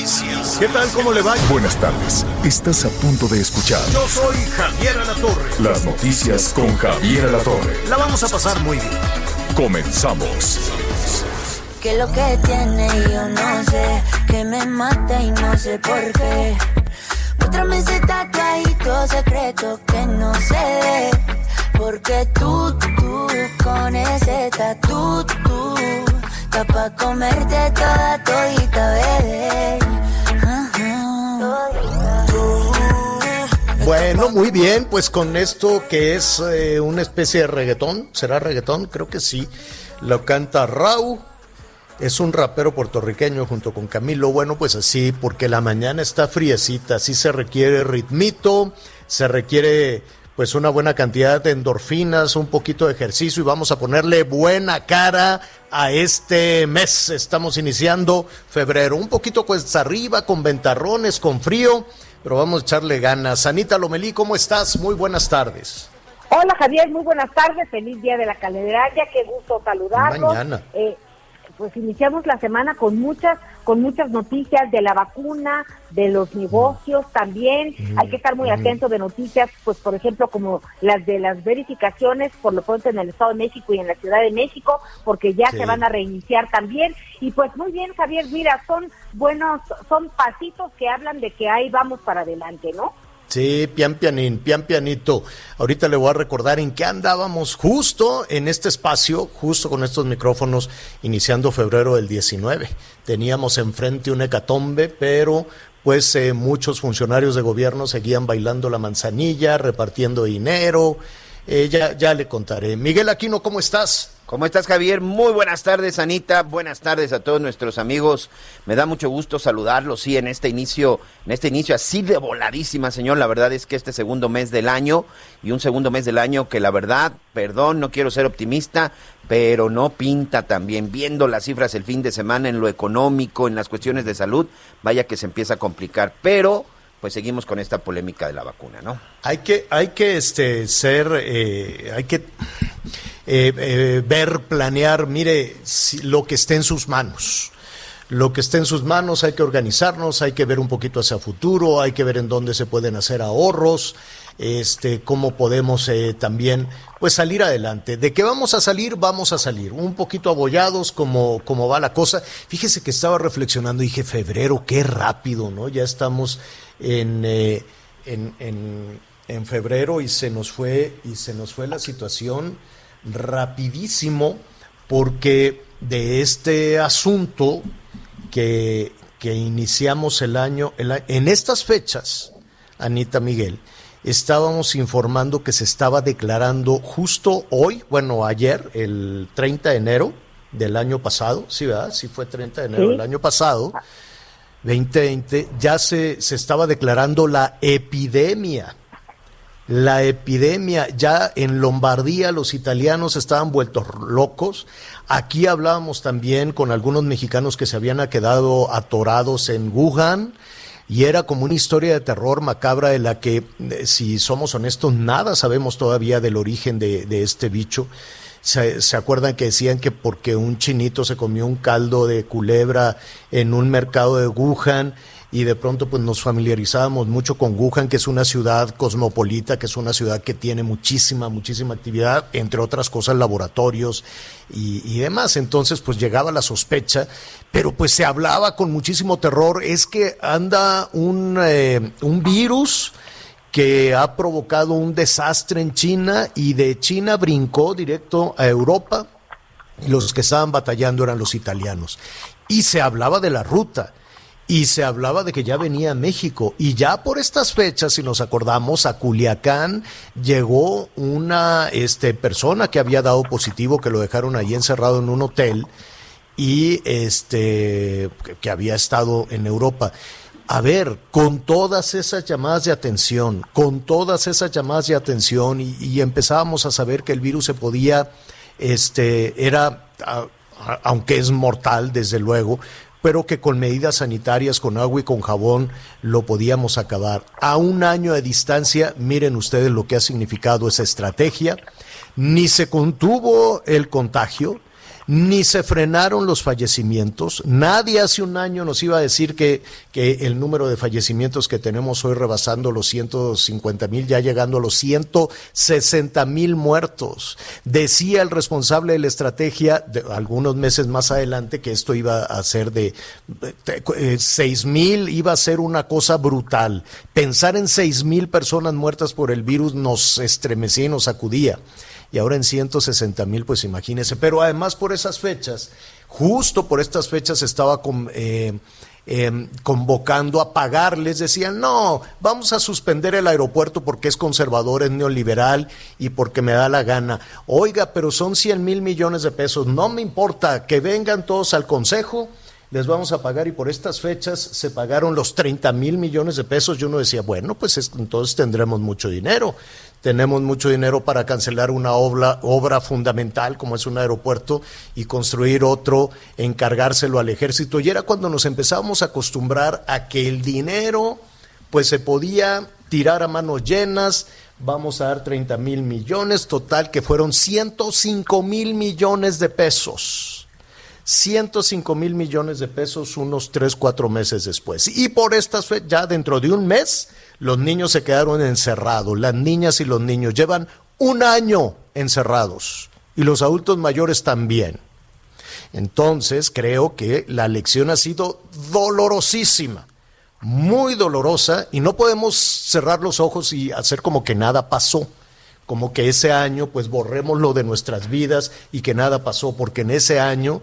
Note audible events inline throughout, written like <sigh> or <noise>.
Noticias. ¿Qué tal? ¿Cómo le va? Buenas tardes. Estás a punto de escuchar Yo soy Javier Alatorre. las noticias con Javier Alatorre. La vamos a pasar muy bien. Comenzamos. Que lo que tiene yo no sé, que me mata y no sé por qué. Muéstrame ese tatuadito secreto que no ve. Porque tú, tú, con ese tatu, tú, está pa' comerte toda todita, bebé. Bueno, muy bien, pues con esto que es eh, una especie de reggaetón, ¿será reggaetón? Creo que sí. Lo canta Rau, es un rapero puertorriqueño junto con Camilo. Bueno, pues así, porque la mañana está friecita, así se requiere ritmito, se requiere pues una buena cantidad de endorfinas, un poquito de ejercicio y vamos a ponerle buena cara a este mes. Estamos iniciando febrero, un poquito pues arriba, con ventarrones, con frío, pero vamos a echarle ganas. Anita Lomelí, ¿cómo estás? Muy buenas tardes. Hola Javier, muy buenas tardes, feliz día de la Candelaria, qué gusto saludarlos. Mañana. Eh, pues iniciamos la semana con muchas, con muchas noticias de la vacuna, de los negocios también. Hay que estar muy atentos de noticias, pues por ejemplo como las de las verificaciones, por lo pronto en el Estado de México y en la Ciudad de México, porque ya Sí. se van a reiniciar también. Y pues muy bien Javier, mira, son buenos, son pasitos que hablan de que ahí vamos para adelante, ¿no? Sí, pian pianín, pian pianito. Ahorita le voy a recordar en qué andábamos justo en este espacio, justo con estos micrófonos, iniciando febrero del 19. Teníamos enfrente un hecatombe, pero pues eh, muchos funcionarios de gobierno seguían bailando la manzanilla, repartiendo dinero. Eh, ya, ya le contaré. Miguel Aquino, ¿cómo estás? ¿Cómo estás, Javier? Muy buenas tardes, Anita. Buenas tardes a todos nuestros amigos. Me da mucho gusto saludarlos, sí, en este inicio, en este inicio así de voladísima, señor. La verdad es que este segundo mes del año y un segundo mes del año que la verdad, perdón, no quiero ser optimista, pero no pinta tan bien. Viendo las cifras el fin de semana en lo económico, en las cuestiones de salud, vaya que se empieza a complicar. Pero, pues seguimos con esta polémica de la vacuna, ¿no? Hay que, hay que este, ser, eh, hay que eh, eh, ver, planear, mire, si- lo que esté en sus manos. Lo que esté en sus manos hay que organizarnos, hay que ver un poquito hacia futuro, hay que ver en dónde se pueden hacer ahorros, este, cómo podemos eh, también pues salir adelante. ¿De qué vamos a salir? Vamos a salir. Un poquito abollados como, como va la cosa. Fíjese que estaba reflexionando y dije, febrero, qué rápido, ¿no? Ya estamos en, eh, en, en, en febrero y se nos fue, y se nos fue la situación rapidísimo porque de este asunto que, que iniciamos el año, el en estas fechas, Anita Miguel, estábamos informando que se estaba declarando justo hoy, bueno, ayer, el 30 de enero del año pasado, sí, ¿verdad? Sí fue 30 de enero Sí. del año pasado, 2020, ya se, se estaba declarando la epidemia. La epidemia, ya en Lombardía los italianos estaban vueltos locos. Aquí hablábamos también con algunos mexicanos que se habían quedado atorados en Wuhan y era como una historia de terror macabra de la que, eh, si somos honestos, nada sabemos todavía del origen de, este bicho. Se, se acuerdan que decían que porque un chinito se comió un caldo de culebra en un mercado de Wuhan y de pronto pues nos familiarizábamos mucho con Wuhan, que es una ciudad cosmopolita, que es una ciudad que tiene muchísima, muchísima actividad, entre otras cosas laboratorios y, y demás. Entonces pues llegaba la sospecha, pero pues se hablaba con muchísimo terror, es que anda un, eh, un virus que ha provocado un desastre en China y de China brincó directo a Europa los que estaban batallando eran los italianos. Y se hablaba de la ruta y se hablaba de que ya venía a México y ya por estas fechas, si nos acordamos, a Culiacán llegó una este, persona que había dado positivo, que lo dejaron ahí encerrado en un hotel y este que había estado en Europa. A ver, con todas esas llamadas de atención, con todas esas llamadas de atención y, empezábamos a saber que el virus se podía, este, era, aunque es mortal desde luego, pero que con medidas sanitarias, con agua y con jabón, lo podíamos acabar. A un año de distancia, miren ustedes lo que ha significado esa estrategia. Ni se contuvo el contagio, ni se frenaron los fallecimientos. Nadie hace un año nos iba a decir que, que el número de fallecimientos que tenemos hoy rebasando los 150 mil, ya llegando a los 160 mil muertos. Decía el responsable de la estrategia algunos meses más adelante que esto iba a ser de, de, 6 mil, iba a ser una cosa brutal. Pensar en 6 mil personas muertas por el virus nos estremecía y nos sacudía y ahora en 160 mil, pues imagínese. Pero además por esas fechas, justo por estas fechas estaba eh, eh, convocando a pagarles, decían, no, vamos a suspender el aeropuerto porque es conservador, es neoliberal y porque me da la gana. Oiga, pero son 100 mil millones de pesos, no me importa, que vengan todos al Consejo les vamos a pagar y por estas fechas se pagaron los 30 mil millones de pesos y uno decía, bueno, pues entonces tendremos mucho dinero tenemos mucho dinero para cancelar una obra, obra fundamental como es un aeropuerto y construir otro, encargárselo al ejército. Y era cuando nos empezábamos a acostumbrar a que el dinero pues se podía tirar a manos llenas, vamos a dar 30 mil millones, total que fueron 105 mil millones de pesos. 105 mil millones de pesos unos 3, 4 meses después. Y por estas, ya dentro de un mes, los niños se quedaron encerrados, las niñas y los niños llevan un año encerrados. Y los adultos mayores también. Entonces creo que la lección ha sido dolorosísima, muy dolorosa. Y no podemos cerrar los ojos y hacer como que nada pasó, como que ese año pues borrémoslo de nuestras vidas y que nada pasó, porque en ese año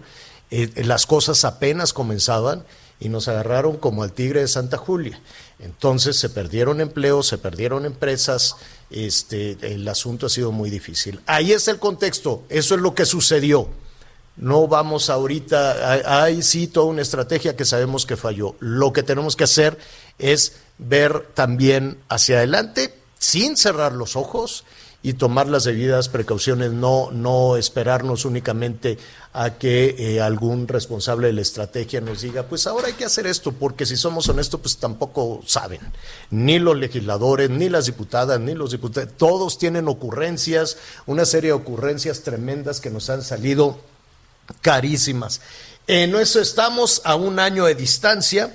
eh, las cosas apenas comenzaban y nos agarraron como al tigre de Santa Julia. Entonces se perdieron empleos, se perdieron empresas, este, el asunto ha sido muy difícil. Ahí es el contexto, eso es lo que sucedió. No vamos ahorita, hay sí toda una estrategia que sabemos que falló. Lo que tenemos que hacer es ver también hacia adelante sin cerrar los ojos y tomar las debidas precauciones, no, no esperarnos únicamente a que eh, algún responsable de la estrategia nos diga, pues ahora hay que hacer esto, porque si somos honestos, pues tampoco saben, ni los legisladores, ni las diputadas, ni los diputados, todos tienen ocurrencias, una serie de ocurrencias tremendas que nos han salido carísimas. En eso estamos a un año de distancia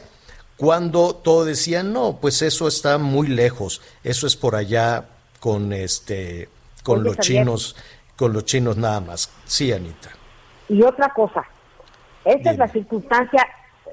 cuando todo decía, no, pues eso está muy lejos, eso es por allá con este con los chinos, con los chinos nada más. Sí, Anita. Y otra cosa, esta es la circunstancia,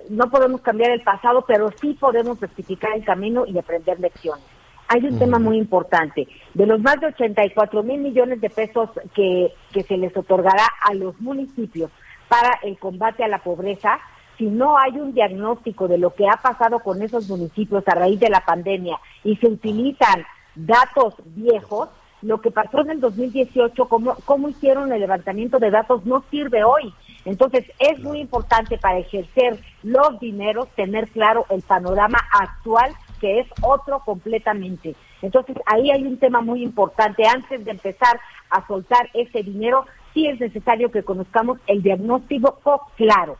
no podemos cambiar el pasado, pero sí podemos rectificar el camino y aprender lecciones. Hay un tema muy importante. De los más de 84 mil millones de pesos que, que se les otorgará a los municipios para el combate a la pobreza, si no hay un diagnóstico de lo que ha pasado con esos municipios a raíz de la pandemia y se utilizan datos viejos, lo que pasó en el 2018, cómo, cómo hicieron el levantamiento de datos, no sirve hoy. Entonces, es muy importante para ejercer los dineros tener claro el panorama actual, que es otro completamente. Entonces, ahí hay un tema muy importante. Antes de empezar a soltar ese dinero, sí es necesario que conozcamos el diagnóstico claro.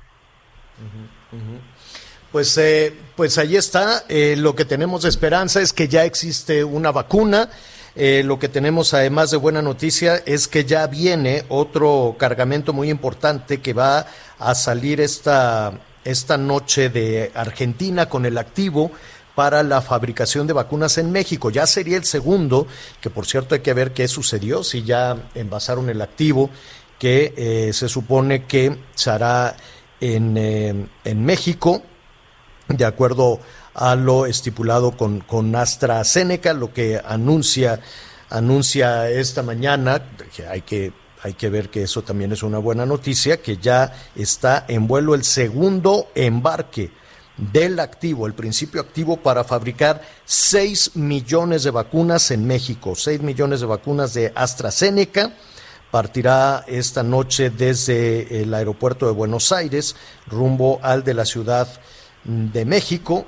Pues, eh, pues ahí está. Eh, lo que tenemos de esperanza es que ya existe una vacuna. Eh, lo que tenemos además de buena noticia es que ya viene otro cargamento muy importante que va a salir esta, esta noche de Argentina con el activo para la fabricación de vacunas en México. Ya sería el segundo, que por cierto hay que ver qué sucedió, si ya envasaron el activo, que se supone que se hará en, en México de acuerdo a lo estipulado con, con AstraZeneca, lo que anuncia, anuncia esta mañana, hay que hay que ver que eso también es una buena noticia, que ya está en vuelo el segundo embarque del activo, el principio activo para fabricar 6 millones de vacunas en México, 6 millones de vacunas de AstraZeneca. Partirá esta noche desde el aeropuerto de Buenos Aires rumbo al de la Ciudad de México.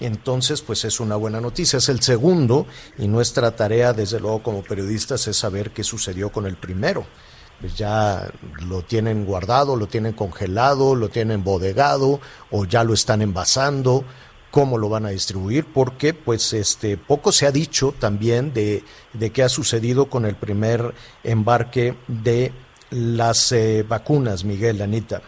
Entonces, pues es una buena noticia. Es el segundo y nuestra tarea, desde luego, como periodistas, es saber qué sucedió con el primero. Pues ya lo tienen guardado, lo tienen congelado, lo tienen bodegado o ya lo están envasando cómo lo van a distribuir, porque pues este poco se ha dicho también de, de qué ha sucedido con el primer embarque de las eh, vacunas, Miguel, Anita.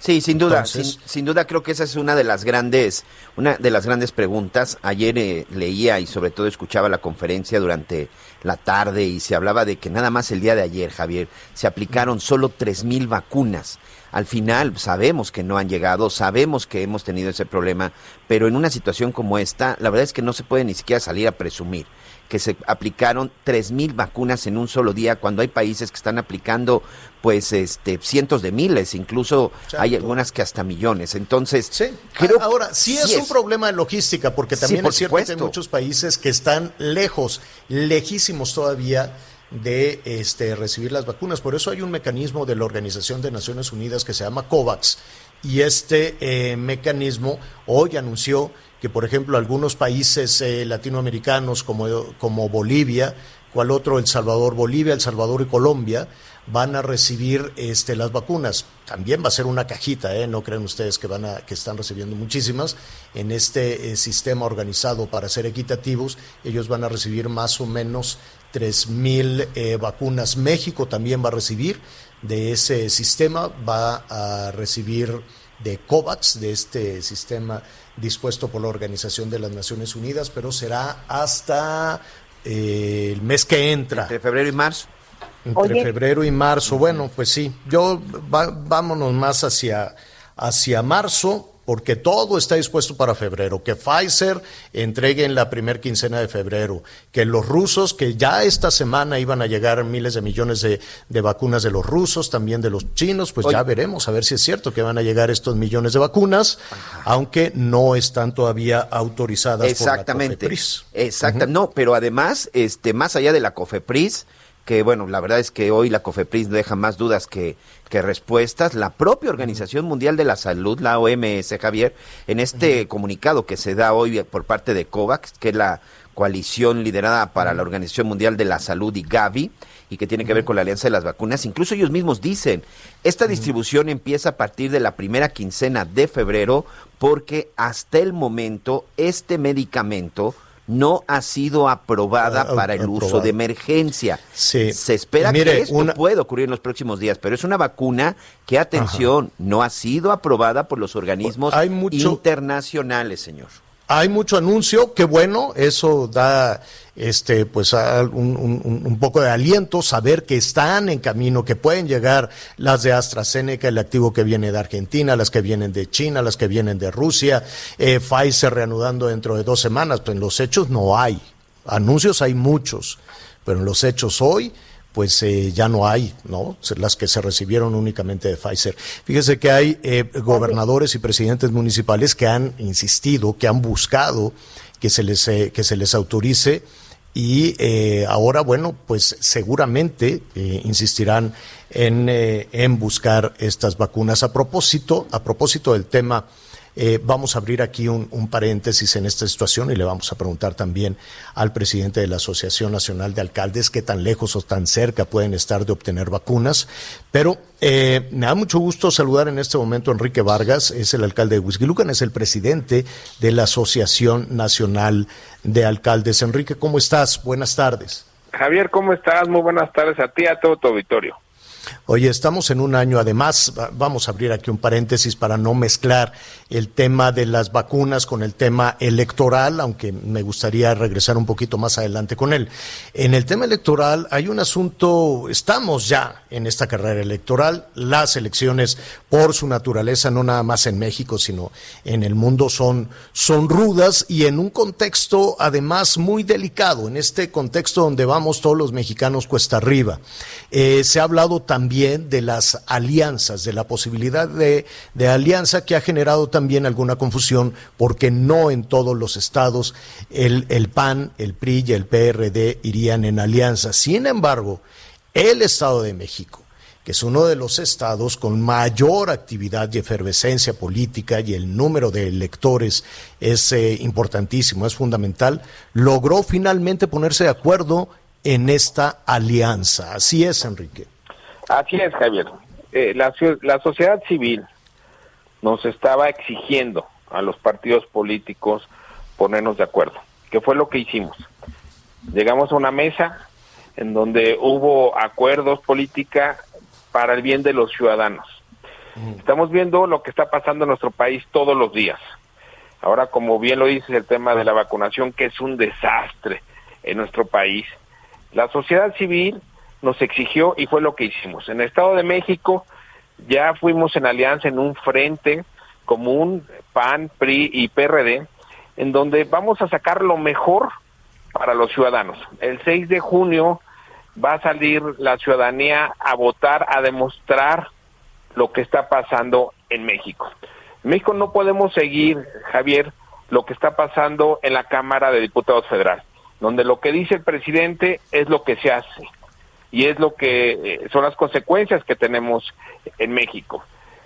Sí, sin duda, sin, duda creo que esa es una de las grandes, una de las grandes preguntas. Ayer eh, leía y sobre todo escuchaba la conferencia durante la tarde y se hablaba de que nada más el día de ayer, Javier, se aplicaron solo tres mil vacunas al final sabemos que no han llegado, sabemos que hemos tenido ese problema, pero en una situación como esta, la verdad es que no se puede ni siquiera salir a presumir que se aplicaron tres mil vacunas en un solo día cuando hay países que están aplicando pues este cientos de miles, incluso hay algunas que hasta millones. Entonces, sí. creo ahora sí es, un problema de logística porque también es cierto que hay muchos países que están lejos, lejísimos todavía de este, recibir las vacunas. Por eso hay un mecanismo de la Organización de Naciones Unidas que se llama COVAX. Y este eh, mecanismo hoy anunció que, por ejemplo, algunos países eh, latinoamericanos como, como Bolivia, cual otro, El Salvador, Bolivia, El Salvador y Colombia, van a recibir este, las vacunas. También va a ser una cajita, ¿eh? no creen ustedes que, van a, que están recibiendo muchísimas. En este sistema organizado para ser equitativos, ellos van a recibir más o menos tres mil eh, vacunas. México también va a recibir de ese sistema, va a recibir de COVAX, de este sistema dispuesto por la Organización de las Naciones Unidas, pero será hasta eh, el mes que entra. Entre febrero y marzo. Entre febrero y marzo. Bueno, pues sí, yo vámonos más hacia, hacia marzo porque todo está dispuesto para febrero, que Pfizer entregue en la primer quincena de febrero, que los rusos, que ya esta semana iban a llegar miles de millones de, vacunas de los rusos, también de los chinos, pues ya veremos a ver si es cierto que van a llegar estos millones de vacunas, aunque no están todavía autorizadas Exactamente. por la COFEPRIS. Exactamente, no, pero además, este, más allá de la COFEPRIS, que bueno, la verdad es que hoy la COFEPRIS deja más dudas que, que respuestas. La propia Organización Mundial de la Salud, la OMS, Javier, en este comunicado que se da hoy por parte de COVAX, que es la coalición liderada para la Organización Mundial de la Salud y Gavi, y que tiene que ver con la Alianza de las Vacunas, incluso ellos mismos dicen, esta distribución empieza a partir de la primera quincena de febrero, porque hasta el momento este medicamento no ha sido aprobada ah, para el uso de emergencia. Se espera que esto pueda ocurrir en los próximos días, pero es una vacuna que, atención, no ha sido aprobada por los organismos internacionales, señor. Hay mucho anuncio, qué bueno, eso da este, pues un, poco de aliento, saber que están en camino, que pueden llegar las de AstraZeneca, el activo que viene de Argentina, las que vienen de China, las que vienen de Rusia, eh, Pfizer reanudando dentro de dos semanas, pues en los hechos no hay. Anuncios hay muchos, pero en los hechos hoy pues eh, ya no hay, ¿no? Las que se recibieron únicamente de Pfizer. Fíjese que hay eh, gobernadores y presidentes municipales que han insistido, que han buscado que se les, eh, que se les autorice y ahora, bueno, pues seguramente insistirán en, en buscar estas vacunas. A propósito, a propósito del tema eh, vamos a abrir aquí un, paréntesis en esta situación y le vamos a preguntar también al presidente de la Asociación Nacional de Alcaldes qué tan lejos o tan cerca pueden estar de obtener vacunas. Pero eh, me da mucho gusto saludar en este momento a Enrique Vargas, es el alcalde de Huizquilucan, es el presidente de la Asociación Nacional de Alcaldes. Enrique, ¿cómo estás? Buenas tardes. Javier, ¿cómo estás? Muy buenas tardes a ti y a todo tu auditorio. Oye, estamos en un año, además, vamos a abrir aquí un paréntesis para no mezclar el tema de las vacunas con el tema electoral, aunque me gustaría regresar un poquito más adelante con él. En el tema electoral hay un asunto, estamos ya en esta carrera electoral, las elecciones por su naturaleza, no nada más en México, sino en el mundo, son, son rudas y en un contexto además muy delicado, en este contexto donde vamos todos los mexicanos cuesta arriba. Eh, se ha hablado también de las alianzas, de la posibilidad de, alianza que ha generado también alguna confusión porque no en todos los estados el, el PAN, el PRI y el PRD irían en alianza. Sin embargo, el Estado de México, que es uno de los estados con mayor actividad y efervescencia política y el número de electores es eh, importantísimo, es fundamental, logró finalmente ponerse de acuerdo en esta alianza. Así es, Enrique. Así es, Javier. Eh, la, la sociedad civil nos estaba exigiendo a los partidos políticos ponernos de acuerdo, que fue lo que hicimos. Llegamos a una mesa en donde hubo acuerdos política para el bien de los ciudadanos. Estamos viendo lo que está pasando en nuestro país todos los días. Ahora, como bien lo dices, el tema de la vacunación, que es un desastre en nuestro país. La sociedad civil nos exigió y fue lo que hicimos. En el Estado de México ya fuimos en alianza en un frente común, PAN, PRI y PRD, en donde vamos a sacar lo mejor para los ciudadanos. El 6 de junio va a salir la ciudadanía a votar, a demostrar lo que está pasando en México. En México no podemos seguir, Javier, lo que está pasando en la Cámara de Diputados Federal, donde lo que dice el presidente es lo que se hace y es lo que eh, son las consecuencias que tenemos en México.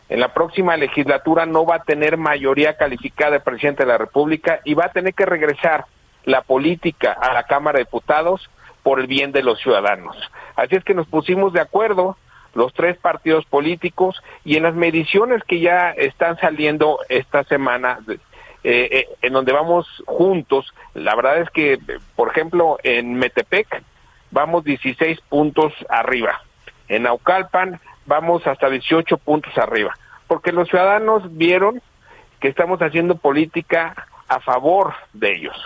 En la próxima legislatura no va a tener mayoría calificada el presidente de la República y va a tener que regresar la política a la Cámara de Diputados por el bien de los ciudadanos. Así es que nos pusimos de acuerdo los tres partidos políticos y en las mediciones que ya están saliendo esta semana, eh, eh, en donde vamos juntos, la verdad es que, por ejemplo, en Metepec vamos 16 puntos arriba, en Naucalpan vamos hasta 18 puntos arriba, porque los ciudadanos vieron que estamos haciendo política a favor de ellos.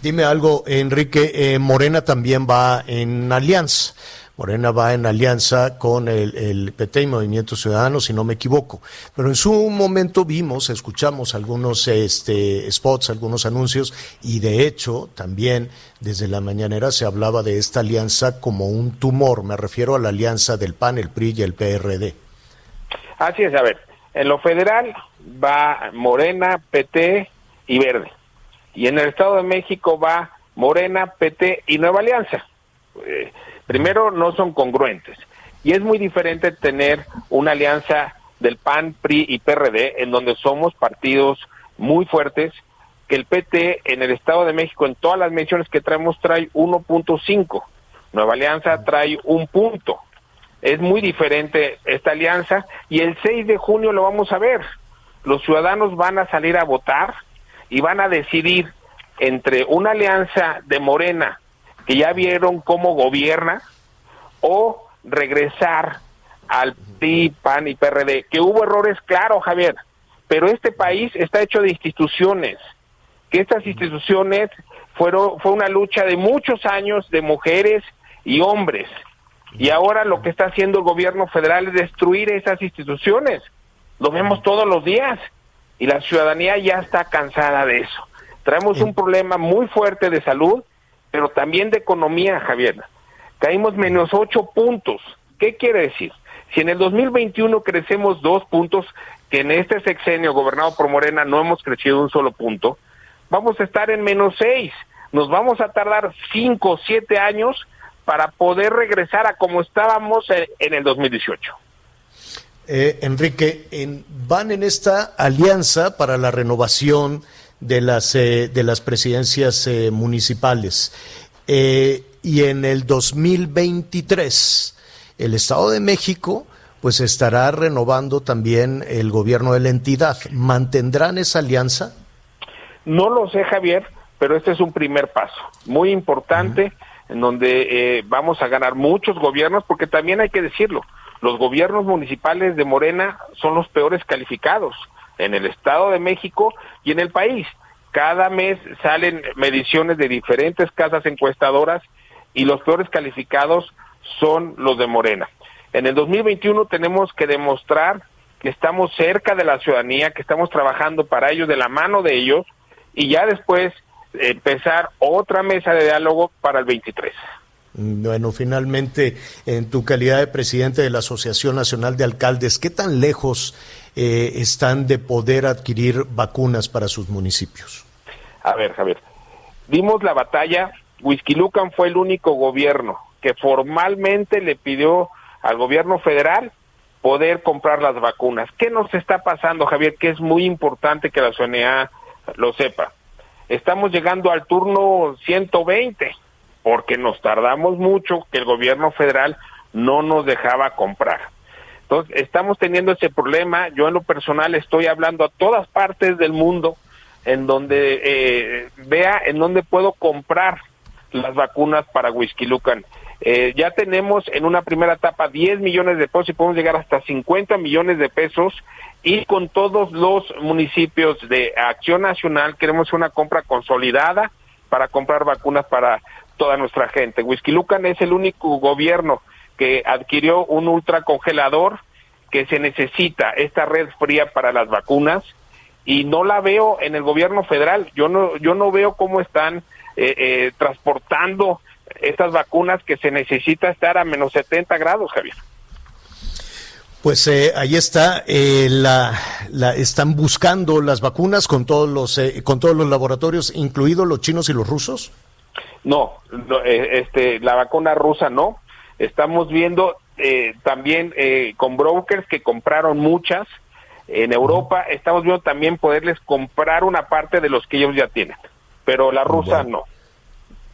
Dime algo, Enrique, eh, Morena también va en alianza. Morena va en alianza con el, PT y Movimiento Ciudadano, si no me equivoco. Pero en su momento vimos, escuchamos algunos este, spots, algunos anuncios, y de hecho también desde la mañanera se hablaba de esta alianza como un tumor. Me refiero a la alianza del PAN, el PRI y el PRD. Así es, a ver, en lo federal va Morena, PT y Verde y en el Estado de México va Morena, PT y Nueva Alianza. Eh, primero, no son congruentes. Y es muy diferente tener una alianza del PAN, PRI y PRD, en donde somos partidos muy fuertes, que el PT en el Estado de México, en todas las menciones que traemos, trae 1.5. Nueva Alianza trae un punto. Es muy diferente esta alianza y el 6 de junio lo vamos a ver. Los ciudadanos van a salir a votar y van a decidir entre una alianza de Morena, que ya vieron cómo gobierna, o regresar al PRI, PAN y PRD, que hubo errores, claro, Javier, pero este país está hecho de instituciones, que estas instituciones fueron, fue una lucha de muchos años de mujeres y hombres, y ahora lo que está haciendo el gobierno federal es destruir esas instituciones, lo vemos todos los días, y la ciudadanía ya está cansada de eso. Traemos un problema muy fuerte de salud, pero también de economía, Javier. Caímos menos ocho puntos. ¿Qué quiere decir? Si en el 2021 crecemos dos puntos, que en este sexenio gobernado por Morena no hemos crecido un solo punto, vamos a estar en menos seis. Nos vamos a tardar cinco, siete años para poder regresar a como estábamos en el 2018. Eh, Enrique, van en esta alianza para la renovación de las, eh, de las presidencias eh, municipales. y en el 2023, el Estado de México pues estará renovando también el gobierno de la entidad. ¿Mantendrán esa alianza? No lo sé, Javier, pero este es un primer paso muy importante en donde vamos a ganar muchos gobiernos, porque también hay que decirlo, los gobiernos municipales de Morena son los peores calificados en el Estado de México y en el país. Cada mes salen mediciones de diferentes casas encuestadoras y los peores calificados son los de Morena. En el 2021 tenemos que demostrar que estamos cerca de la ciudadanía, que estamos trabajando para ellos, de la mano de ellos, y ya después empezar otra mesa de diálogo para el 23. Bueno, finalmente, en tu calidad de presidente de la Asociación Nacional de Alcaldes, ¿qué tan lejos eh, están de poder adquirir vacunas para sus municipios? A ver, Javier, dimos la batalla, Lucan fue el único gobierno que formalmente le pidió al gobierno federal poder comprar las vacunas. ¿Qué nos está pasando, Javier? Que es muy importante que la CNA lo sepa. Estamos llegando al turno 120 porque nos tardamos mucho que el gobierno federal no nos dejaba comprar. Entonces, estamos teniendo ese problema. Yo en lo personal estoy hablando a todas partes del mundo en donde eh, vea en dónde puedo comprar las vacunas para Whisky Lucan. Eh, ya tenemos en una primera etapa 10 millones de pesos y podemos llegar hasta 50 millones de pesos y con todos los municipios de Acción Nacional queremos una compra consolidada para comprar vacunas para toda nuestra gente. Whisky Lucan es el único gobierno que adquirió un ultracongelador que se necesita esta red fría para las vacunas y no la veo en el gobierno federal. Yo no yo no veo cómo están eh, eh, transportando estas vacunas que se necesita estar a menos 70 grados, Javier. Pues eh, ahí está, eh, la, la, están buscando las vacunas con todos los eh, con todos los laboratorios, incluidos los chinos y los rusos. No, este, la vacuna rusa no. Estamos viendo también con brokers que compraron muchas en Europa. Estamos viendo también poderles comprar una parte de los que ellos ya tienen, pero la rusa no.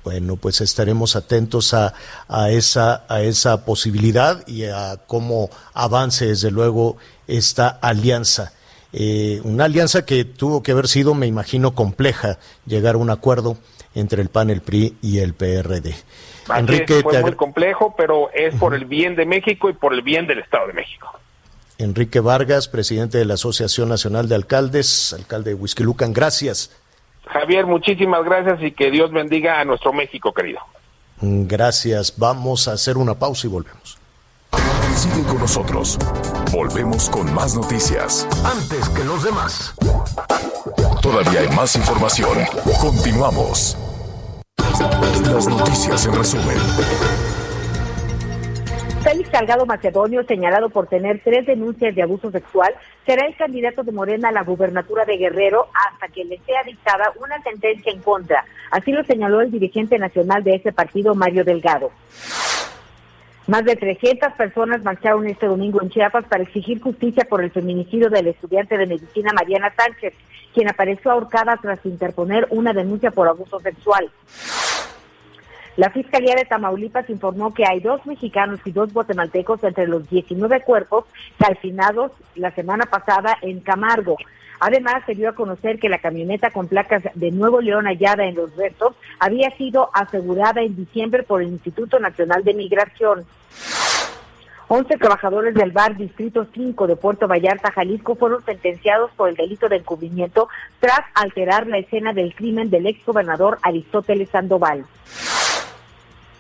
Bueno, pues estaremos atentos a, a, esa, a esa posibilidad y a cómo avance, desde luego, esta alianza. Eh, una alianza que tuvo que haber sido, me imagino, compleja, llegar a un acuerdo entre el PAN, el PRI y el PRD. Enrique, fue muy complejo, pero es por el bien de México y por el bien del Estado de México. Enrique Vargas, presidente de la Asociación Nacional de Alcaldes, alcalde de Huizquilucan, gracias. Javier, muchísimas gracias y que Dios bendiga a nuestro México querido. Gracias. Vamos a hacer una pausa y volvemos. Sigue con nosotros. Volvemos con más noticias. Antes que los demás. Todavía hay más información. Continuamos. Las noticias en resumen. Félix Salgado Macedonio, señalado por tener tres denuncias de abuso sexual, será el candidato de Morena a la gubernatura de Guerrero hasta que le sea dictada una sentencia en contra. Así lo señaló el dirigente nacional de ese partido, Mario Delgado. Más de 300 personas marcharon este domingo en Chiapas para exigir justicia por el feminicidio del estudiante de medicina Mariana Sánchez, quien apareció ahorcada tras interponer una denuncia por abuso sexual. La Fiscalía de Tamaulipas informó que hay dos mexicanos y dos guatemaltecos entre los 19 cuerpos calcinados la semana pasada en Camargo. Además, se dio a conocer que la camioneta con placas de Nuevo León hallada en los restos había sido asegurada en diciembre por el Instituto Nacional de Migración. 11 trabajadores del bar Distrito 5 de Puerto Vallarta, Jalisco, fueron sentenciados por el delito de encubrimiento tras alterar la escena del crimen del exgobernador Aristóteles Sandoval.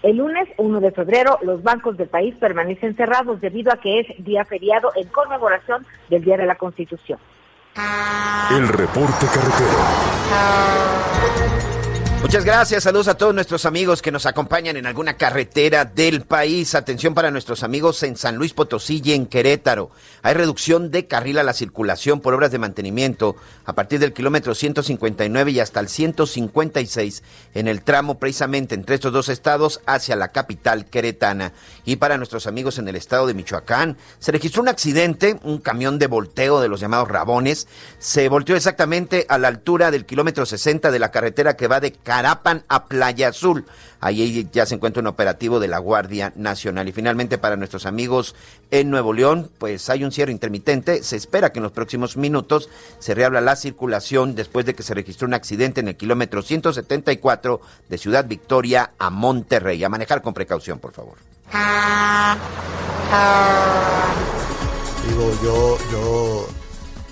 El lunes 1 de febrero los bancos del país permanecen cerrados debido a que es día feriado en conmemoración del Día de la Constitución. El reporte carretero. Muchas gracias, saludos a todos nuestros amigos que nos acompañan en alguna carretera del país. Atención para nuestros amigos en San Luis Potosí y en Querétaro. Hay reducción de carril a la circulación por obras de mantenimiento a partir del kilómetro 159 y hasta el 156 en el tramo precisamente entre estos dos estados hacia la capital queretana. Y para nuestros amigos en el estado de Michoacán, se registró un accidente, un camión de volteo de los llamados rabones, se volteó exactamente a la altura del kilómetro 60 de la carretera que va de Carapan a Playa Azul. Ahí ya se encuentra un operativo de la Guardia Nacional. Y finalmente para nuestros amigos en Nuevo León, pues hay un cierre intermitente. Se espera que en los próximos minutos se reabra la circulación después de que se registró un accidente en el kilómetro 174 de Ciudad Victoria a Monterrey. A manejar con precaución, por favor. Digo, yo, yo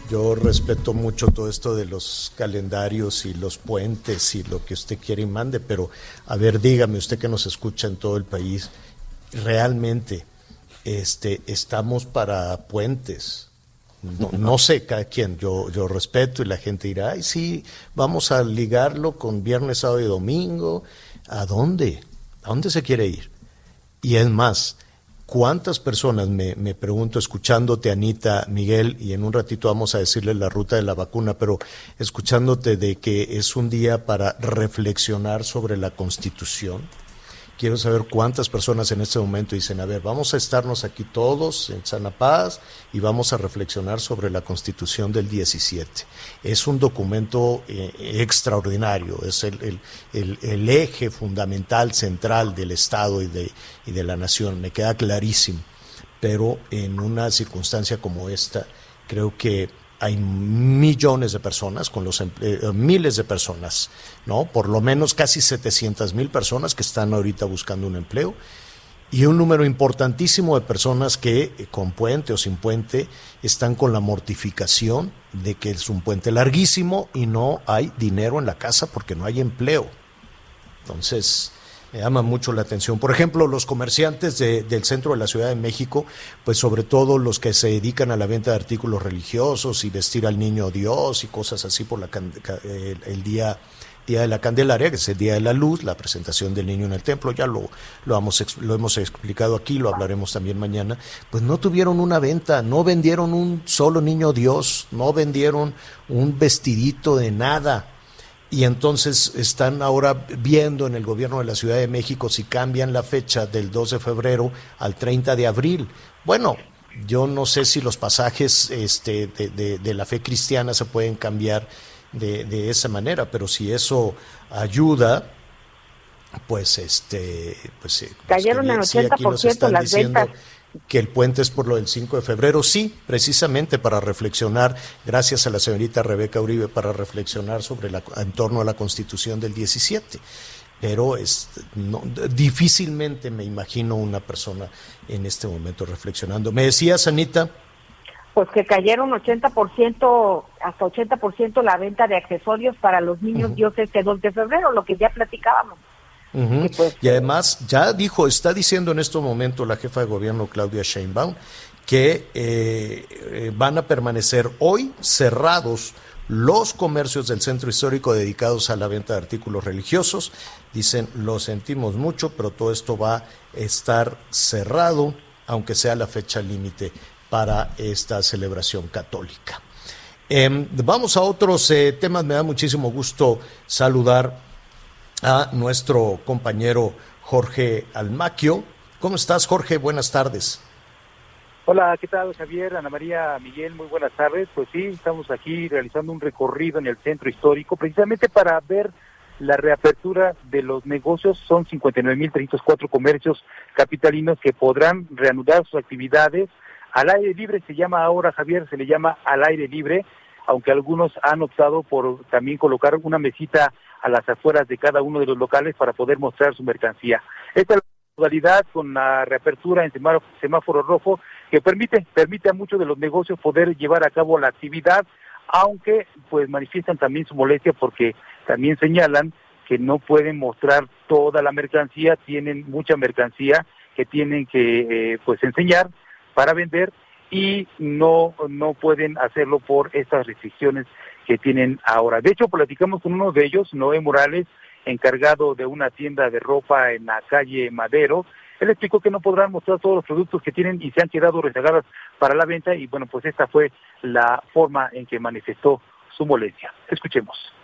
yo respeto mucho todo esto de los calendarios y los puentes y lo que usted quiere y mande, pero a ver, dígame, usted que nos escucha en todo el país, realmente este, estamos para puentes. No, no sé cada quien, yo, yo respeto y la gente dirá, ay, sí, vamos a ligarlo con viernes, sábado y domingo. ¿A dónde? ¿A dónde se quiere ir? Y es más, ¿cuántas personas, me, me, pregunto, escuchándote, Anita, Miguel, y en un ratito vamos a decirle la ruta de la vacuna, pero escuchándote de que es un día para reflexionar sobre la Constitución? Quiero saber cuántas personas en este momento dicen, a ver, vamos a estarnos aquí todos en sana paz y vamos a reflexionar sobre la constitución del 17. Es un documento eh, extraordinario, es el, eje fundamental, central del Estado y de la nación, me queda clarísimo. Pero en una circunstancia como esta, creo que hay millones de personas, con los eh, miles de personas, ¿no? Por lo menos casi 700 mil personas que están ahorita buscando un empleo y un número importantísimo de personas que eh, con puente o sin puente están con la mortificación de que es un puente larguísimo y no hay dinero en la casa porque no hay empleo. Entonces, me llama mucho la atención. Por ejemplo, los comerciantes del centro de la Ciudad de México, pues sobre todo los que se dedican a la venta de artículos religiosos y vestir al niño Dios y cosas así por la, el, día Día de la Candelaria, que es el Día de la Luz, la presentación del niño en el templo, ya lo, lo, lo hemos explicado aquí, lo hablaremos también mañana, pues no tuvieron una venta, no vendieron un solo niño Dios, no vendieron un vestidito de nada y entonces están ahora viendo en el gobierno de la Ciudad de México si cambian la fecha del 2 de febrero al 30 de abril. Bueno, yo no sé si los pasajes este, de, de, la fe cristiana se pueden cambiar de, de, esa manera, pero si eso ayuda, pues este, pues, pues cayeron en 80% las ventas que el puente es por lo del 5 de febrero. Sí, precisamente para reflexionar, gracias a la señorita Rebeca Uribe, para reflexionar sobre la, en torno a la constitución del 17. Pero es, no, difícilmente me imagino una persona en este momento reflexionando. ¿Me decías, Anita? Pues que cayeron 80%, hasta 80% la venta de accesorios para los niños Dios este 2 de febrero, lo que ya platicábamos. Y además ya dijo, está diciendo en este momento la jefa de gobierno Claudia Sheinbaum que eh, eh, van a permanecer hoy cerrados los comercios del centro histórico dedicados a la venta de artículos religiosos. Dicen, lo sentimos mucho, pero todo esto va a estar cerrado, aunque sea la fecha límite para esta celebración católica. Em, vamos a otros eh, temas. Me da muchísimo gusto saludar a nuestro compañero Jorge Almaquio. ¿Cómo estás, Jorge? Buenas tardes. Hola, ¿qué tal, Javier? Ana María, Miguel, muy buenas tardes. Pues sí, estamos aquí realizando un recorrido en el centro histórico, precisamente para ver la reapertura de los negocios. Son 59.304 comercios capitalinos que podrán reanudar sus actividades. Al aire libre se llama ahora, Javier, se le llama al aire libre, aunque algunos han optado por también colocar una mesita a las afueras de cada uno de los locales para poder mostrar su mercancía. Esta es la modalidad con la reapertura en semáforo, rojo que permite, permite a muchos de los negocios poder llevar a cabo la actividad, aunque pues manifiestan también su molestia porque también señalan que no pueden mostrar toda la mercancía, tienen mucha mercancía que tienen que eh, pues enseñar para vender y no no pueden hacerlo por estas restricciones que tienen ahora. De hecho, platicamos con uno de ellos, Noé Morales, encargado de una tienda de ropa en la calle Madero. Él explicó que no podrán mostrar todos los productos que tienen y se han quedado rezagados para la venta y bueno, pues esta fue la forma en que manifestó su molestia. Escuchemos.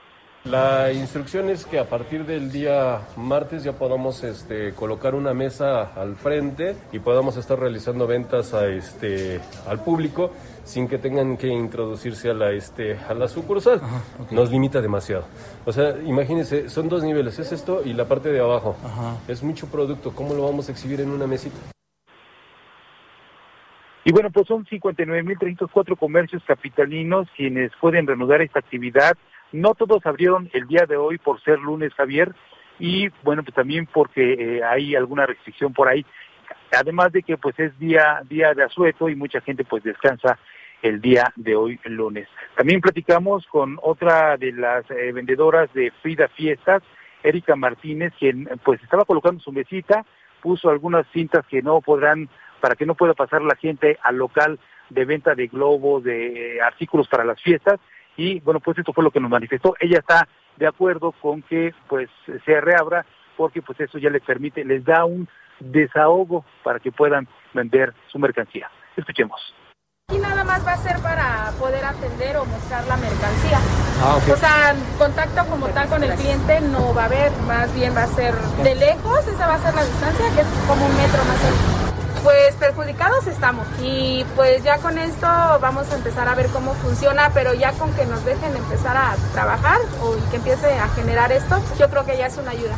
La instrucción es que a partir del día martes ya podamos este, colocar una mesa al frente y podamos estar realizando ventas a, este, al público sin que tengan que introducirse a la, este, a la sucursal. Nos limita demasiado. O sea, imagínense, son dos niveles, es esto y la parte de abajo. Es mucho producto, ¿cómo lo vamos a exhibir en una mesita? Y bueno, pues son 59.304 comercios capitalinos quienes pueden reanudar esta actividad. No todos abrieron el día de hoy por ser lunes, Javier, y bueno, pues también porque eh, hay alguna restricción por ahí además de que pues es día día de asueto y mucha gente pues descansa el día de hoy lunes. También platicamos con otra de las eh, vendedoras de Frida Fiestas, Erika Martínez, quien pues estaba colocando su mesita, puso algunas cintas que no podrán, para que no pueda pasar la gente al local de venta de globos, de eh, artículos para las fiestas, y bueno, pues esto fue lo que nos manifestó. Ella está de acuerdo con que pues se reabra, porque pues eso ya les permite, les da un desahogo para que puedan vender su mercancía. Escuchemos. Y nada más va a ser para poder atender o mostrar la mercancía. O sea, contacto como tal con el cliente no va a haber, más bien va a ser de lejos, esa va a ser la distancia, que es como un metro más o menos. Pues perjudicados estamos y pues ya con esto vamos a empezar a ver cómo funciona, pero ya con que nos dejen empezar a trabajar o que empiece a generar esto, yo creo que ya es una ayuda.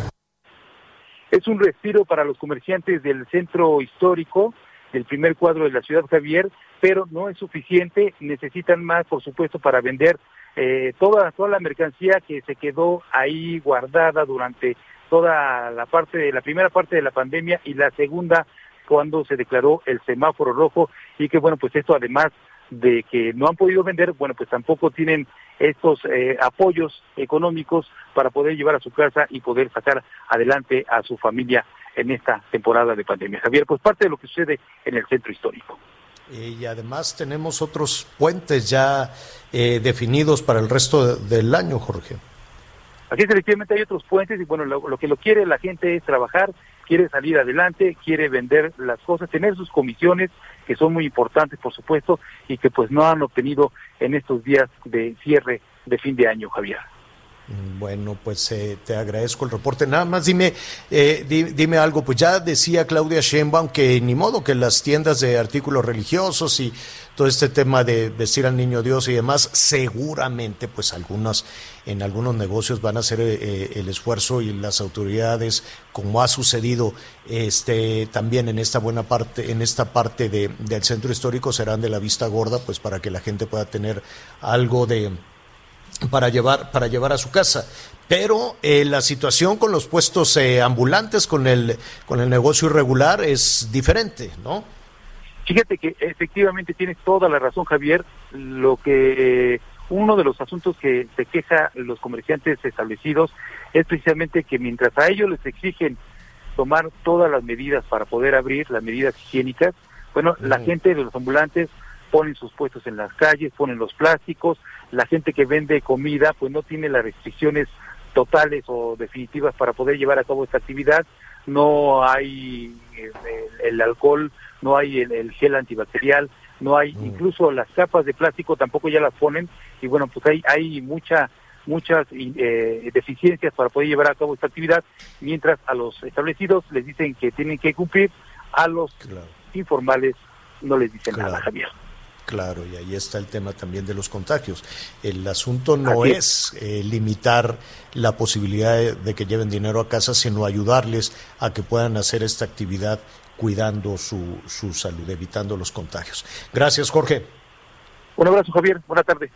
Es un respiro para los comerciantes del centro histórico, del primer cuadro de la ciudad Javier, pero no es suficiente, necesitan más, por supuesto, para vender eh, toda, toda la mercancía que se quedó ahí guardada durante toda la parte de la primera parte de la pandemia y la segunda cuando se declaró el semáforo rojo y que bueno pues esto además de que no han podido vender bueno pues tampoco tienen estos eh, apoyos económicos para poder llevar a su casa y poder sacar adelante a su familia en esta temporada de pandemia. Javier, pues parte de lo que sucede en el centro histórico. Y además tenemos otros puentes ya eh, definidos para el resto del año, Jorge. Aquí efectivamente hay otros puentes y bueno, lo, que lo quiere la gente es trabajar, quiere salir adelante, quiere vender las cosas, tener sus comisiones que son muy importantes, por supuesto, y que pues no han obtenido en estos días de cierre de fin de año, Javier. Mm, bueno, pues eh, te agradezco el reporte. Nada más dime, eh, dime algo. Pues ya decía Claudia Sheinbaum que ni modo que las tiendas de artículos religiosos y todo este tema de vestir al niño Dios y demás, seguramente, pues algunos en algunos negocios van a hacer eh, el esfuerzo y las autoridades, como ha sucedido este también en esta buena parte, en esta parte de, del centro histórico, serán de la vista gorda, pues para que la gente pueda tener algo de para llevar, para llevar a su casa. Pero eh, la situación con los puestos eh, ambulantes, con el, con el negocio irregular, es diferente, ¿no? Fíjate que efectivamente tienes toda la razón, Javier. Lo que uno de los asuntos que se queja los comerciantes establecidos es precisamente que mientras a ellos les exigen tomar todas las medidas para poder abrir, las medidas higiénicas, bueno, la gente de los ambulantes ponen sus puestos en las calles, ponen los plásticos, la gente que vende comida pues no tiene las restricciones totales o definitivas para poder llevar a cabo esta actividad, no hay eh, el, alcohol, no hay el, gel antibacterial, no hay mm. incluso las capas de plástico tampoco ya las ponen. Y bueno pues hay hay mucha muchas eh, deficiencias para poder llevar a cabo esta actividad mientras a los establecidos les dicen que tienen que cumplir a los informales no les dicen nada Javier Claro, y ahí está el tema también de los contagios. El asunto no es eh, limitar la posibilidad de, que lleven dinero a casa, sino ayudarles a que puedan hacer esta actividad cuidando su, su salud, evitando los contagios. Gracias, Jorge. Un abrazo, Javier. Buenas tardes.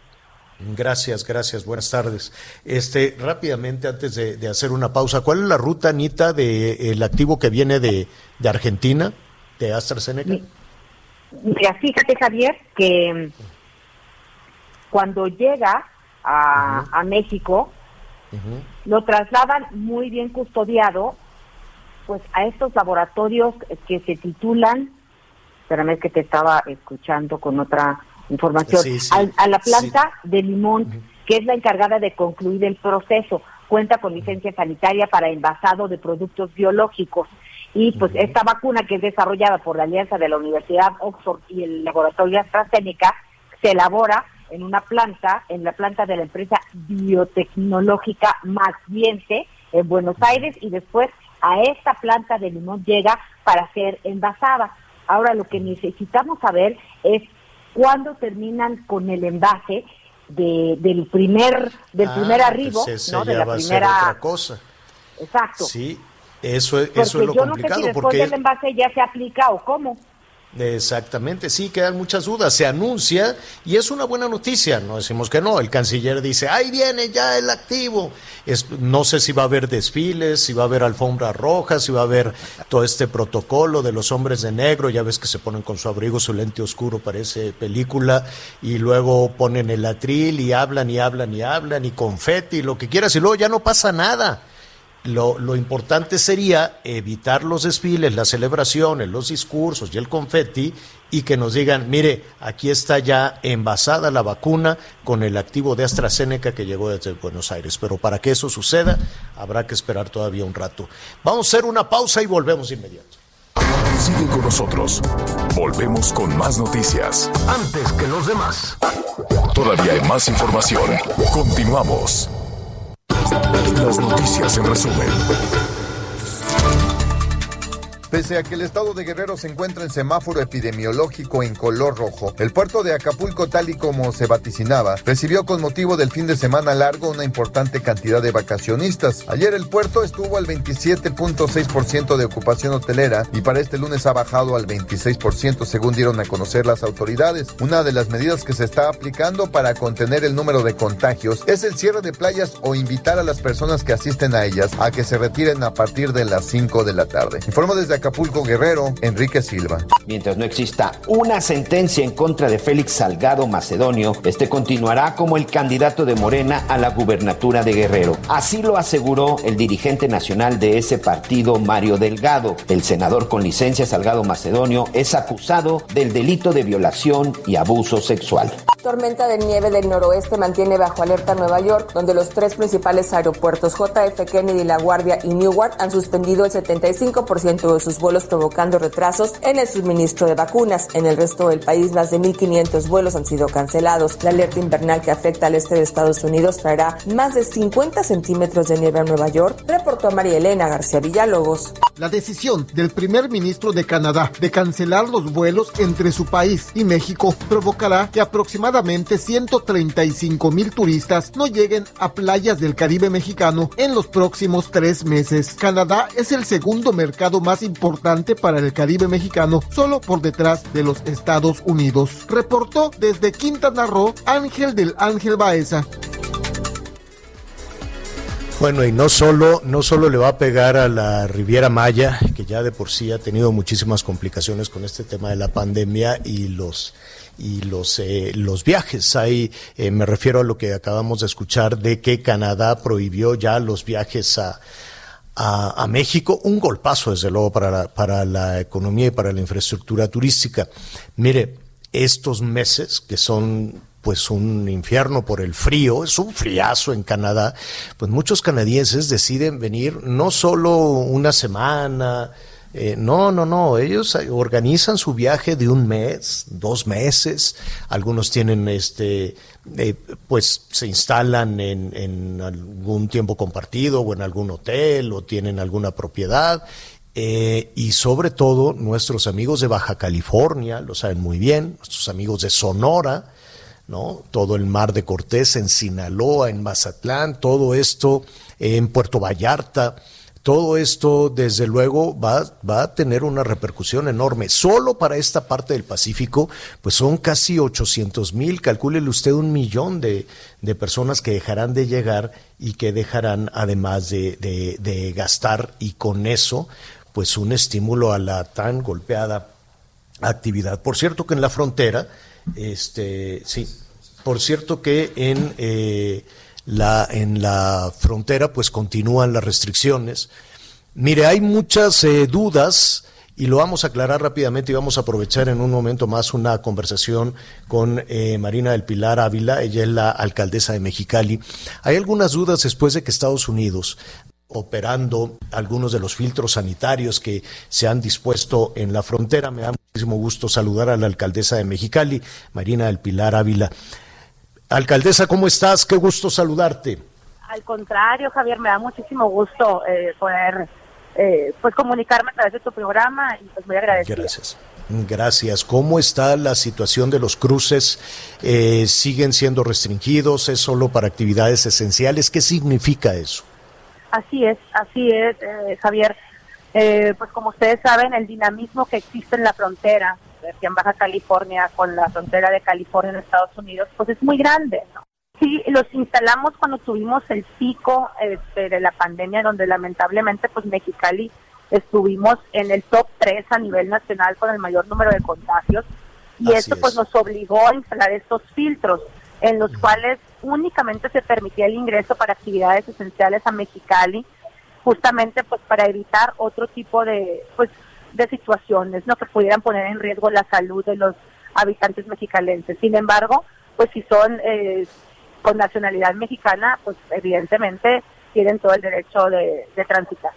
Gracias, gracias. Buenas tardes. Este, rápidamente, antes de, hacer una pausa, ¿cuál es la ruta, Anita, del activo que viene de, de Argentina, de AstraZeneca? Mira, fíjate Javier que cuando llega a, México, lo trasladan muy bien custodiado pues a estos laboratorios que se titulan, espérame que te estaba escuchando con otra información, A, la planta de Limón, que es la encargada de concluir el proceso. Cuenta con licencia sanitaria para envasado de productos biológicos. Y pues esta vacuna que es desarrollada por la alianza de la Universidad Oxford y el laboratorio AstraZeneca se elabora en una planta, en la planta de la empresa biotecnológica Maxiense en Buenos Aires y después a esta planta de limón llega para ser envasada. Ahora lo que necesitamos saber es cuándo terminan con el envase de, del primer del ah, primer pues arribo, ¿no? De la primera cosa. Exacto. Sí, eso, es, eso es lo yo complicado. No sé si porque el envase ya se aplica o cómo. Exactamente, sí, quedan muchas dudas. Se anuncia y es una buena noticia, no decimos que no. El canciller dice, ahí viene ya el activo. Es, no sé si va a haber desfiles, si va a haber alfombras rojas, si va a haber todo este protocolo de los hombres de negro. Ya ves que se ponen con su abrigo, su lente oscuro, parece película, y luego ponen el atril y hablan y hablan y hablan y confeti, lo que quieras, y luego ya no pasa nada. Lo, lo, importante sería evitar los desfiles, las celebraciones, los discursos y el confeti y que nos digan, mire, aquí está ya envasada la vacuna con el activo de AstraZeneca que llegó desde Buenos Aires. Pero para que eso suceda, habrá que esperar todavía un rato. Vamos a hacer una pausa y volvemos de inmediato. Sigue con nosotros. Volvemos con más noticias. Antes que los demás. Todavía hay más información. Continuamos. Las noticias en resumen. Pese a que el estado de Guerrero se encuentra en semáforo epidemiológico en color rojo, el puerto de Acapulco, tal y como se vaticinaba, recibió con motivo del fin de semana largo una importante cantidad de vacacionistas. Ayer el puerto estuvo al 27.6% de ocupación hotelera y para este lunes ha bajado al 26% según dieron a conocer las autoridades. Una de las medidas que se está aplicando para contener el número de contagios es el cierre de playas o invitar a las personas que asisten a ellas a que se retiren a partir de las 5 de la tarde. Informo desde Acapulco Guerrero, Enrique Silva. Mientras no exista una sentencia en contra de Félix Salgado Macedonio, este continuará como el candidato de Morena a la gubernatura de Guerrero. Así lo aseguró el dirigente nacional de ese partido, Mario Delgado. El senador con licencia Salgado Macedonio es acusado del delito de violación y abuso sexual. Tormenta de nieve del noroeste mantiene bajo alerta Nueva York, donde los tres principales aeropuertos JF Kennedy, La Guardia y Newark han suspendido el 75% de sus vuelos provocando retrasos en el suministro de vacunas. En el resto del país, más de 1.500 vuelos han sido cancelados. La alerta invernal que afecta al este de Estados Unidos traerá más de 50 centímetros de nieve a Nueva York, reportó María Elena García Villalobos. La decisión del primer ministro de Canadá de cancelar los vuelos entre su país y México provocará que aproximadamente 135 mil turistas no lleguen a playas del Caribe mexicano en los próximos tres meses. Canadá es el segundo mercado más importante para el Caribe mexicano, solo por detrás de los Estados Unidos. Reportó desde Quintana Roo Ángel del Ángel Baeza. Bueno, y no solo, no solo le va a pegar a la Riviera Maya, que ya de por sí ha tenido muchísimas complicaciones con este tema de la pandemia y los y los, eh, los viajes. Ahí eh, me refiero a lo que acabamos de escuchar de que Canadá prohibió ya los viajes a, a, México. Un golpazo, desde luego, para la, para la economía y para la infraestructura turística. Mire, estos meses que son pues un infierno por el frío, es un friazo en Canadá, pues muchos canadienses deciden venir no solo una semana, eh, no, no, no, ellos organizan su viaje de un mes, dos meses, algunos tienen este, eh, pues se instalan en, algún tiempo compartido o en algún hotel o tienen alguna propiedad. Eh, y sobre todo nuestros amigos de Baja California, lo saben muy bien, nuestros amigos de Sonora, ¿no? Todo el mar de Cortés en Sinaloa, en Mazatlán, todo esto en Puerto Vallarta, todo esto, desde luego, va, a tener una repercusión enorme. Solo para esta parte del Pacífico, pues son casi 800 mil, calcúlele usted un millón de, de, personas que dejarán de llegar y que dejarán, además de, de, de gastar, y con eso, pues un estímulo a la tan golpeada actividad. Por cierto que en la frontera, este, sí, por cierto que en... Eh, la, en la frontera pues continúan las restricciones. Mire, hay muchas eh, dudas y lo vamos a aclarar rápidamente y vamos a aprovechar en un momento más una conversación con eh, Marina del Pilar Ávila, ella es la alcaldesa de Mexicali. Hay algunas dudas después de que Estados Unidos operando algunos de los filtros sanitarios que se han dispuesto en la frontera. Me da muchísimo gusto saludar a la alcaldesa de Mexicali, Marina del Pilar Ávila. Alcaldesa, ¿cómo estás? Qué gusto saludarte. Al contrario, Javier, me da muchísimo gusto eh, poder eh, pues comunicarme a través de tu programa y pues muy agradecida. Gracias. Gracias. ¿Cómo está la situación de los cruces? Eh, ¿Siguen siendo restringidos? ¿Es solo para actividades esenciales? ¿Qué significa eso? Así es, así es, Javier. pues como ustedes saben, el dinamismo que existe en la frontera aquí en Baja California con la frontera de California en Estados Unidos, pues es muy grande, ¿no? Sí, los instalamos cuando tuvimos el pico este, de la pandemia, donde lamentablemente, pues Mexicali estuvimos en el top 3 a nivel nacional con el mayor número de contagios y esto pues nos obligó a instalar estos filtros en los cuales únicamente se permitía el ingreso para actividades esenciales a Mexicali, justamente pues para evitar otro tipo de pues de situaciones ¿no? que pudieran poner en riesgo la salud de los habitantes mexicalenses. Sin embargo, pues si son eh, con nacionalidad mexicana, pues evidentemente tienen todo el derecho de, transitar.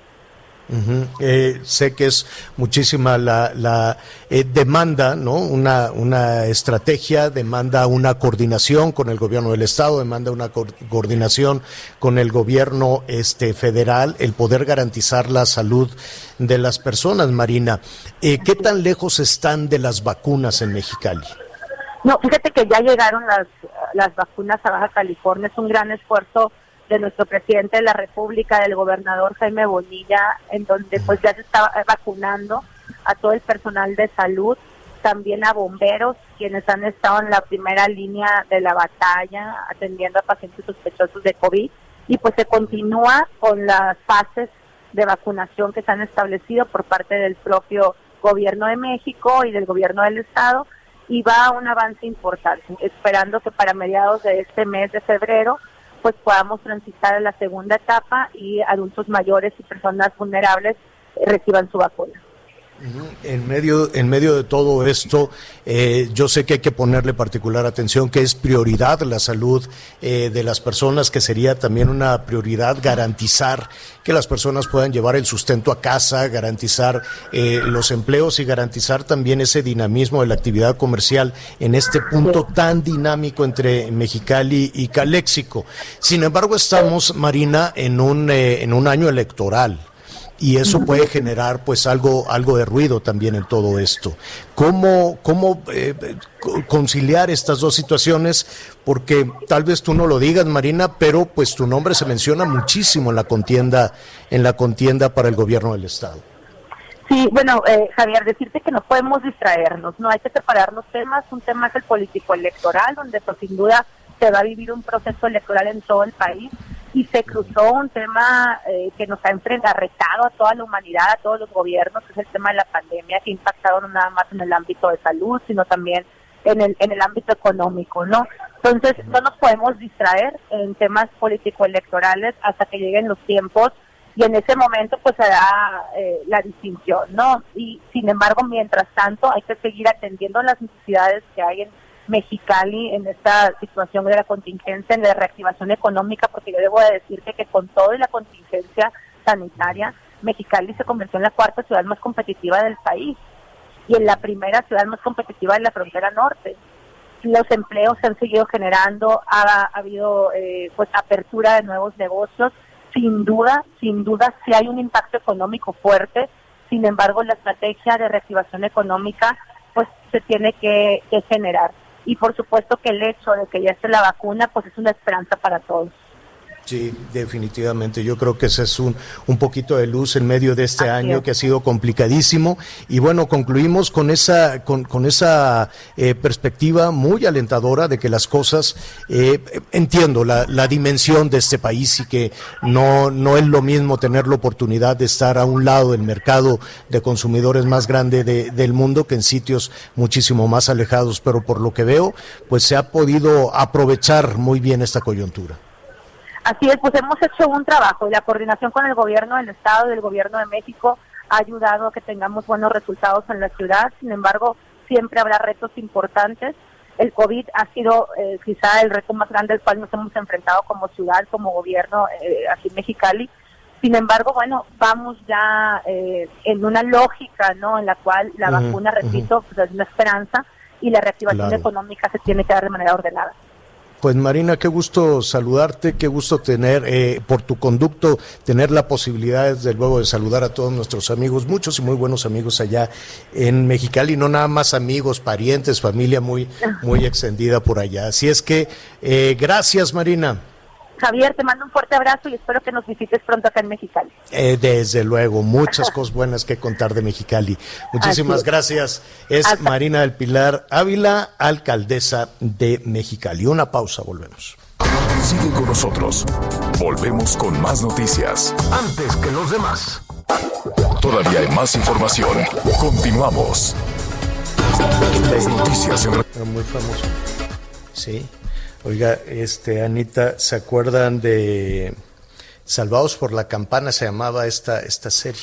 Eh, sé que es muchísima la, la eh, demanda, ¿no? Una, una estrategia, demanda una coordinación con el gobierno del estado, demanda una coordinación con el gobierno este federal, el poder garantizar la salud de las personas, Marina. Eh, ¿Qué tan lejos están de las vacunas en Mexicali? No, fíjate que ya llegaron las, las vacunas a Baja California, es un gran esfuerzo de nuestro presidente de la República, del gobernador Jaime Bonilla, en donde pues ya se está vacunando a todo el personal de salud, también a bomberos, quienes han estado en la primera línea de la batalla atendiendo a pacientes sospechosos de COVID, y pues se continúa con las fases de vacunación que se han establecido por parte del propio gobierno de México y del gobierno del estado, y va a un avance importante, esperando que para mediados de este mes de febrero pues podamos transitar a la segunda etapa y adultos mayores y personas vulnerables reciban su vacuna. En medio, en medio de todo esto, eh, yo sé que hay que ponerle particular atención, que es prioridad la salud eh, de las personas, que sería también una prioridad garantizar que las personas puedan llevar el sustento a casa, garantizar eh, los empleos y garantizar también ese dinamismo de la actividad comercial en este punto tan dinámico entre Mexicali y Caléxico. Sin embargo, estamos, Marina, en un, en un año electoral y eso puede generar pues algo algo de ruido también en todo esto. ¿Cómo, cómo eh, conciliar estas dos situaciones? Porque tal vez tú no lo digas, Marina, pero pues tu nombre se menciona muchísimo en la contienda en la contienda para el gobierno del estado. Sí, bueno, eh, Javier, decirte que no podemos distraernos, no hay que separar los temas. Un tema es el político electoral, donde pues, sin duda se va a vivir un proceso electoral en todo el país y se cruzó un tema eh, que nos ha enfrentado, a toda la humanidad, a todos los gobiernos, que es el tema de la pandemia, que ha impactado no nada más en el ámbito de salud, sino también en el, en el ámbito económico, ¿no? Entonces, no nos podemos distraer en temas político-electorales hasta que lleguen los tiempos y en ese momento pues se da eh, la distinción, ¿no? Y sin embargo, mientras tanto, hay que seguir atendiendo las necesidades que hay en Mexicali en esta situación de la contingencia, en la reactivación económica, porque yo debo de decirte que con todo y la contingencia sanitaria, Mexicali se convirtió en la cuarta ciudad más competitiva del país y en la primera ciudad más competitiva de la frontera norte. Los empleos se han seguido generando, ha, habido eh, pues apertura de nuevos negocios, sin duda, sin duda sí hay un impacto económico fuerte, sin embargo la estrategia de reactivación económica pues se tiene que generar y por supuesto que el hecho de que ya esté la vacuna pues es una esperanza para todos. Sí, definitivamente. Yo creo que ese es un, un poquito de luz en medio de este año que ha sido complicadísimo. Y bueno, concluimos con esa, con, con esa eh, perspectiva muy alentadora de que las cosas, eh, entiendo la, la, dimensión de este país y que no, no es lo mismo tener la oportunidad de estar a un lado del mercado de consumidores más grande de, del mundo que en sitios muchísimo más alejados. Pero por lo que veo, pues se ha podido aprovechar muy bien esta coyuntura. Así es, pues hemos hecho un trabajo y la coordinación con el gobierno del Estado y del gobierno de México ha ayudado a que tengamos buenos resultados en la ciudad. Sin embargo, siempre habrá retos importantes. El COVID ha sido eh, quizá el reto más grande al cual nos hemos enfrentado como ciudad, como gobierno eh, aquí en Mexicali. Sin embargo, bueno, vamos ya eh, en una lógica, ¿no? En la cual la vacuna, repito, pues es una esperanza y la reactivación económica se tiene que dar de manera ordenada. Pues Marina, qué gusto saludarte, qué gusto tener eh, por tu conducto, tener la posibilidad desde luego de saludar a todos nuestros amigos, muchos y muy buenos amigos allá en Mexicali, no nada más amigos, parientes, familia muy, muy extendida por allá. Así es que, eh, gracias Marina. Javier, te mando un fuerte abrazo y espero que nos visites pronto acá en Mexicali. Eh, desde luego, muchas <laughs> cosas buenas que contar de Mexicali. Muchísimas gracias. Es Marina del Pilar Ávila, alcaldesa de Mexicali. Una pausa, volvemos. Sigue con nosotros. Volvemos con más noticias. Antes que los demás. Todavía hay más información. Continuamos. Las noticias en... Muy famoso. Sí. Oiga, este, Anita, ¿se acuerdan de Salvados por la Campana? Se llamaba esta, esta serie.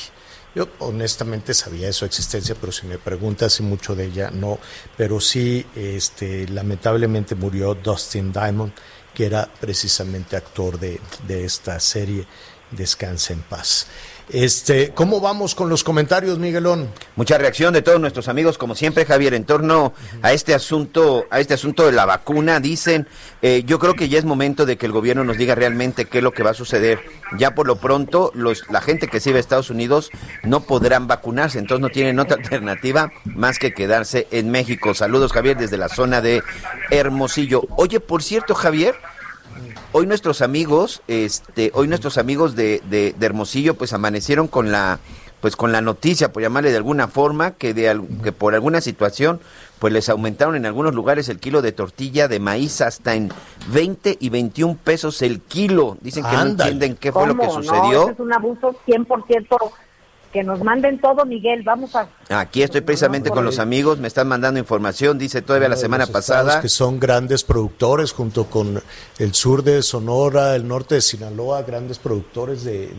Yo honestamente sabía de su existencia, pero si me preguntas si mucho de ella, no. Pero sí, este, lamentablemente murió Dustin Diamond, que era precisamente actor de, de esta serie. descanse en paz. Este, ¿Cómo vamos con los comentarios, Miguelón? Mucha reacción de todos nuestros amigos, como siempre, Javier, en torno a este asunto, a este asunto de la vacuna. Dicen, eh, yo creo que ya es momento de que el gobierno nos diga realmente qué es lo que va a suceder. Ya por lo pronto, los, la gente que sigue a Estados Unidos no podrán vacunarse, entonces no tienen otra <laughs> alternativa más que quedarse en México. Saludos, Javier, desde la zona de Hermosillo. Oye, por cierto, Javier, hoy nuestros amigos, este, hoy nuestros amigos de, de, Hermosillo, pues amanecieron con la, pues con la noticia, por llamarle de alguna forma, que de que por alguna situación, pues les aumentaron en algunos lugares el kilo de tortilla de maíz hasta en 20 y 21 pesos el kilo. Dicen que no entienden qué fue lo que sucedió. es un abuso 100% que nos manden todo, Miguel. Vamos a. Aquí estoy precisamente con los amigos, me están mandando información. Dice todavía la semana pasada. Que son grandes productores, junto con el sur de Sonora, el norte de Sinaloa, grandes productores de,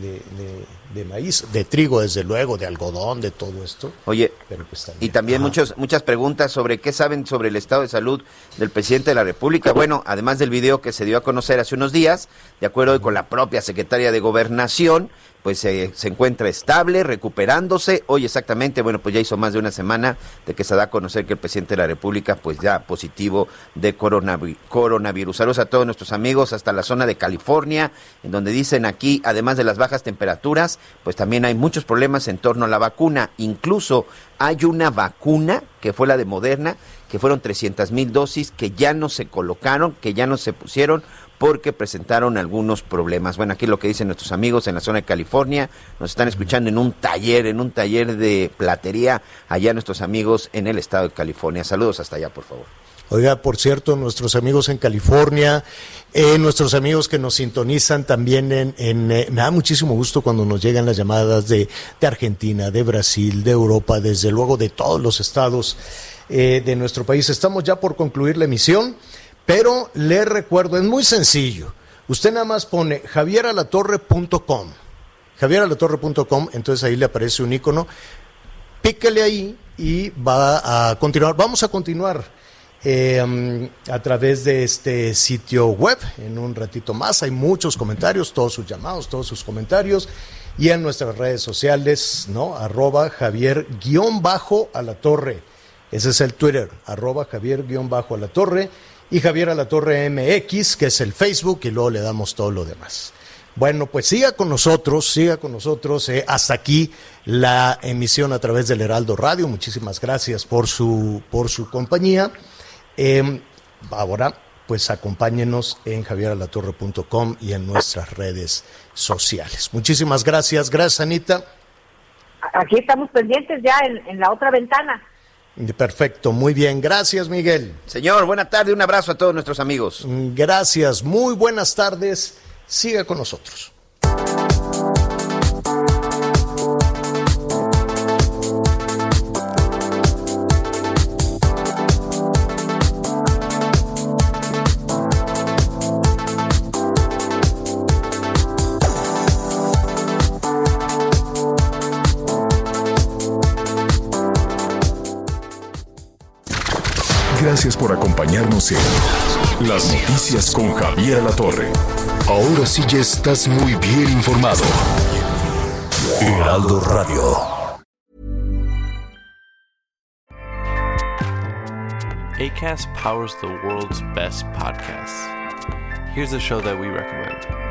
de, maíz, de trigo, desde luego, de algodón, de todo esto. Oye, pues y también muchos, muchas preguntas sobre qué saben sobre el estado de salud del presidente de la República. Bueno, además del video que se dio a conocer hace unos días, de acuerdo con la propia secretaria de Gobernación pues se encuentra estable, recuperándose. Hoy exactamente, bueno, pues ya hizo más de una semana de que se da a conocer que el presidente de la República, pues ya positivo de coronavirus. Saludos a todos nuestros amigos hasta la zona de California, en donde dicen aquí, además de las bajas temperaturas, pues también hay muchos problemas en torno a la vacuna. Incluso hay una vacuna, que fue la de Moderna, que fueron 300 mil dosis que ya no se colocaron, que ya no se pusieron porque presentaron algunos problemas. Bueno, aquí lo que dicen nuestros amigos en la zona de California, nos están escuchando en un taller, en un taller de platería, allá nuestros amigos en el estado de California. Saludos hasta allá, por favor. Oiga, por cierto, nuestros amigos en California, eh, nuestros amigos que nos sintonizan también en... Eh, me da muchísimo gusto cuando nos llegan las llamadas de, de Argentina, de Brasil, de Europa, desde luego de todos los estados eh, de nuestro país. Estamos ya por concluir la emisión. Pero le recuerdo, es muy sencillo. Usted nada más pone javieralatorre.com. Javieralatorre.com, entonces ahí le aparece un icono. Píquele ahí y va a continuar. Vamos a continuar eh, a través de este sitio web en un ratito más. Hay muchos comentarios, todos sus llamados, todos sus comentarios. Y en nuestras redes sociales, ¿no? Arroba Javier guion bajo a la torre. Ese es el Twitter, arroba Javier guion bajo a la torre y Javier Alatorre MX, que es el Facebook, y luego le damos todo lo demás. Bueno, pues siga con nosotros, siga con nosotros. Eh, hasta aquí la emisión a través del Heraldo Radio. Muchísimas gracias por su, por su compañía. Em, ahora, pues acompáñenos en javieralatorre.com y en nuestras redes sociales. Muchísimas gracias. Gracias, Anita. Aquí estamos pendientes ya en la otra ventana. Perfecto, muy bien. Gracias, Miguel. Señor, buena tarde. Un abrazo a todos nuestros amigos. Gracias, muy buenas tardes. Siga con nosotros. Gracias por acompañarnos en Las Noticias con Javier La Torre. Ahora sí ya estás muy bien informado. Heraldo Radio. ACAST powers the world's best podcasts. Here's a show that we recommend.